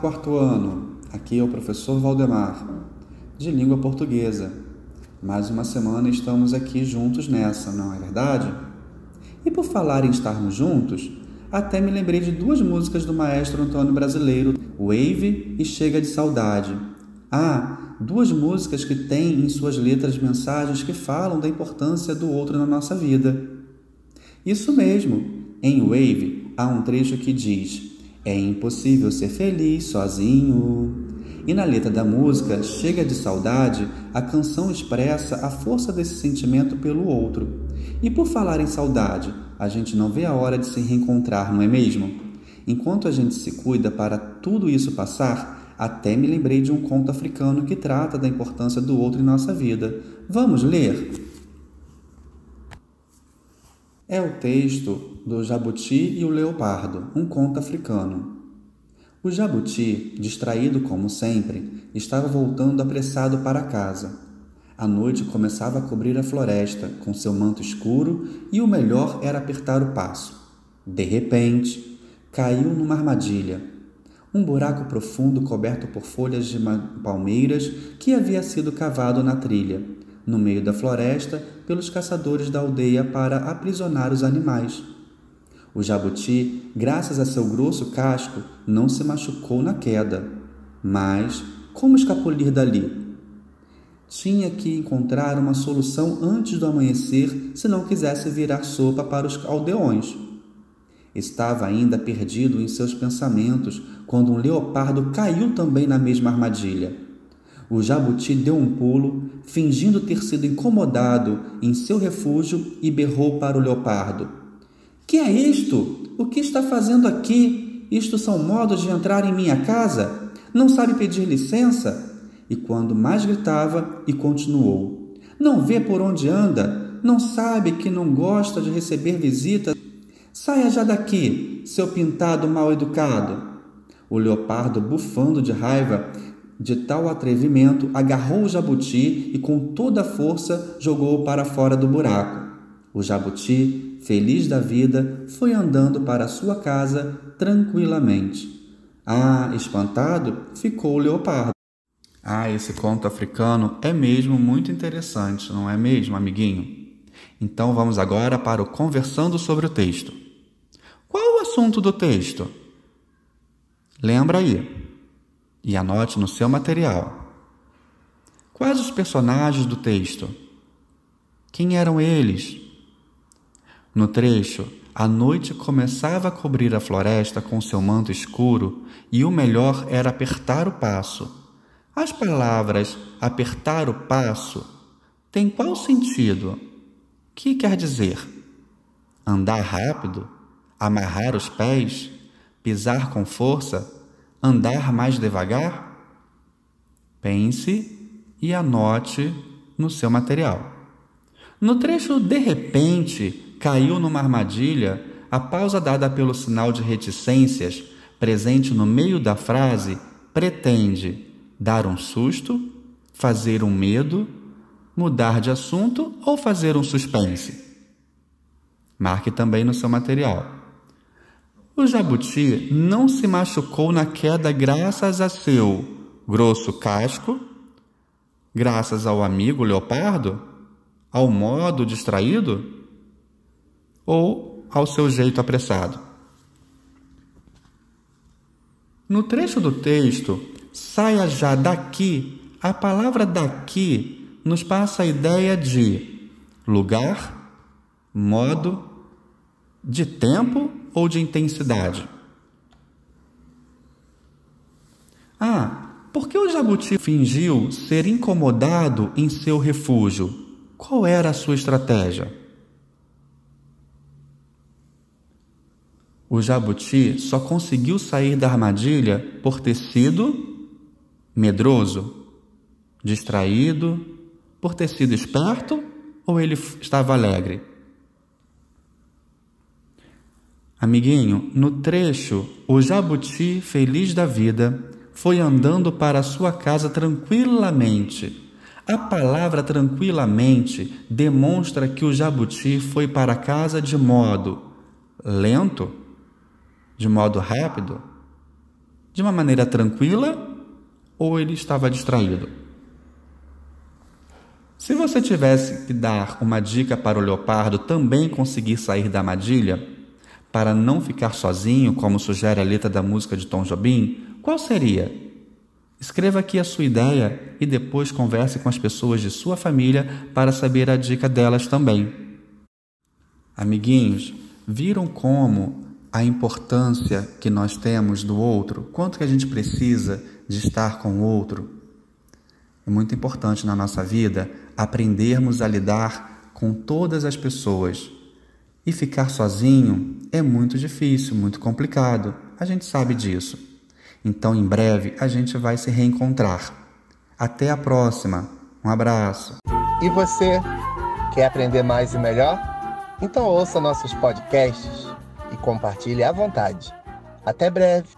Quarto ano. Aqui é o professor Valdemar, de língua portuguesa. Mais uma semana estamos aqui juntos nessa, não é verdade? E por falar em estarmos juntos, até me lembrei de duas músicas do maestro Antônio Brasileiro, Wave e Chega de Saudade. Ah, duas músicas que têm em suas letras mensagens que falam da importância do outro na nossa vida. Isso mesmo, em Wave há um trecho que diz: É impossível ser feliz sozinho. E na letra da música Chega de Saudade, a canção expressa a força desse sentimento pelo outro. E por falar em saudade, a gente não vê a hora de se reencontrar, não é mesmo? Enquanto a gente se cuida para tudo isso passar, até me lembrei de um conto africano que trata da importância do outro em nossa vida. Vamos ler? É o texto do Jabuti e o Leopardo, um conto africano. O jabuti, distraído como sempre, estava voltando apressado para casa. A noite começava a cobrir a floresta com seu manto escuro e o melhor era apertar o passo. De repente, caiu numa armadilha. Um buraco profundo coberto por folhas de palmeiras que havia sido cavado na trilha, no meio da floresta, pelos caçadores da aldeia para aprisionar os animais. O jabuti, graças a seu grosso casco, não se machucou na queda. Mas como escapulir dali? Tinha que encontrar uma solução antes do amanhecer se não quisesse virar sopa para os aldeões. Estava ainda perdido em seus pensamentos quando um leopardo caiu também na mesma armadilha. O jabuti deu um pulo, fingindo ter sido incomodado em seu refúgio e berrou para o leopardo: que é isto? O que está fazendo aqui? Isto são modos de entrar em minha casa? Não sabe pedir licença? E quando mais gritava, e continuou: Não vê por onde anda? Não sabe que não gosta de receber visitas? Saia já daqui, seu pintado mal educado. O leopardo, bufando de raiva de tal atrevimento, agarrou o jabuti e com toda a força jogou-o para fora do buraco. O jabuti feliz da vida, foi andando para sua casa tranquilamente. Ah, espantado, ficou o leopardo. Ah, esse conto africano é mesmo muito interessante, não é mesmo, amiguinho? Então vamos agora para o conversando sobre o texto. Qual o assunto do texto? Lembra aí e anote no seu material. Quais os personagens do texto? Quem eram eles? No trecho, a noite começava a cobrir a floresta com seu manto escuro e o melhor era apertar o passo. As palavras apertar o passo têm qual sentido? Que quer dizer? Andar rápido? Amarrar os pés? Pisar com força? Andar mais devagar? Pense e anote no seu material. No trecho de repente, caiu numa armadilha, a pausa dada pelo sinal de reticências, presente no meio da frase, pretende dar um susto, fazer um medo, mudar de assunto ou fazer um suspense. Marque também no seu material. O jabuti não se machucou na queda graças a seu grosso casco, graças ao amigo leopardo, ao modo distraído ou ao seu jeito apressado. No trecho do texto, saia já daqui, a palavra daqui nos passa a ideia de lugar, modo, de tempo ou de intensidade. Ah, por que o jabuti fingiu ser incomodado em seu refúgio? Qual era a sua estratégia? O jabuti só conseguiu sair da armadilha por ter sido medroso, distraído, por ter sido esperto ou ele estava alegre? Amiguinho, no trecho, o jabuti, feliz da vida, foi andando para sua casa tranquilamente. A palavra tranquilamente demonstra que o jabuti foi para casa de modo lento, de modo rápido, De uma maneira tranquila ou ele estava distraído? Se você tivesse que dar uma dica para o leopardo também conseguir sair da armadilha, para não ficar sozinho, como sugere a letra da música de Tom Jobim, qual seria? Escreva aqui a sua ideia e depois converse com as pessoas de sua família para saber a dica delas também. Amiguinhos, viram como a importância que nós temos do outro? Quanto que a gente precisa de estar com o outro? É muito importante na nossa vida aprendermos a lidar com todas as pessoas. E ficar sozinho é muito difícil, muito complicado. A gente sabe disso. Então, em breve, a gente vai se reencontrar. Até a próxima. Um abraço. E você, quer aprender mais e melhor? Então ouça nossos podcasts e compartilhe à vontade. Até breve.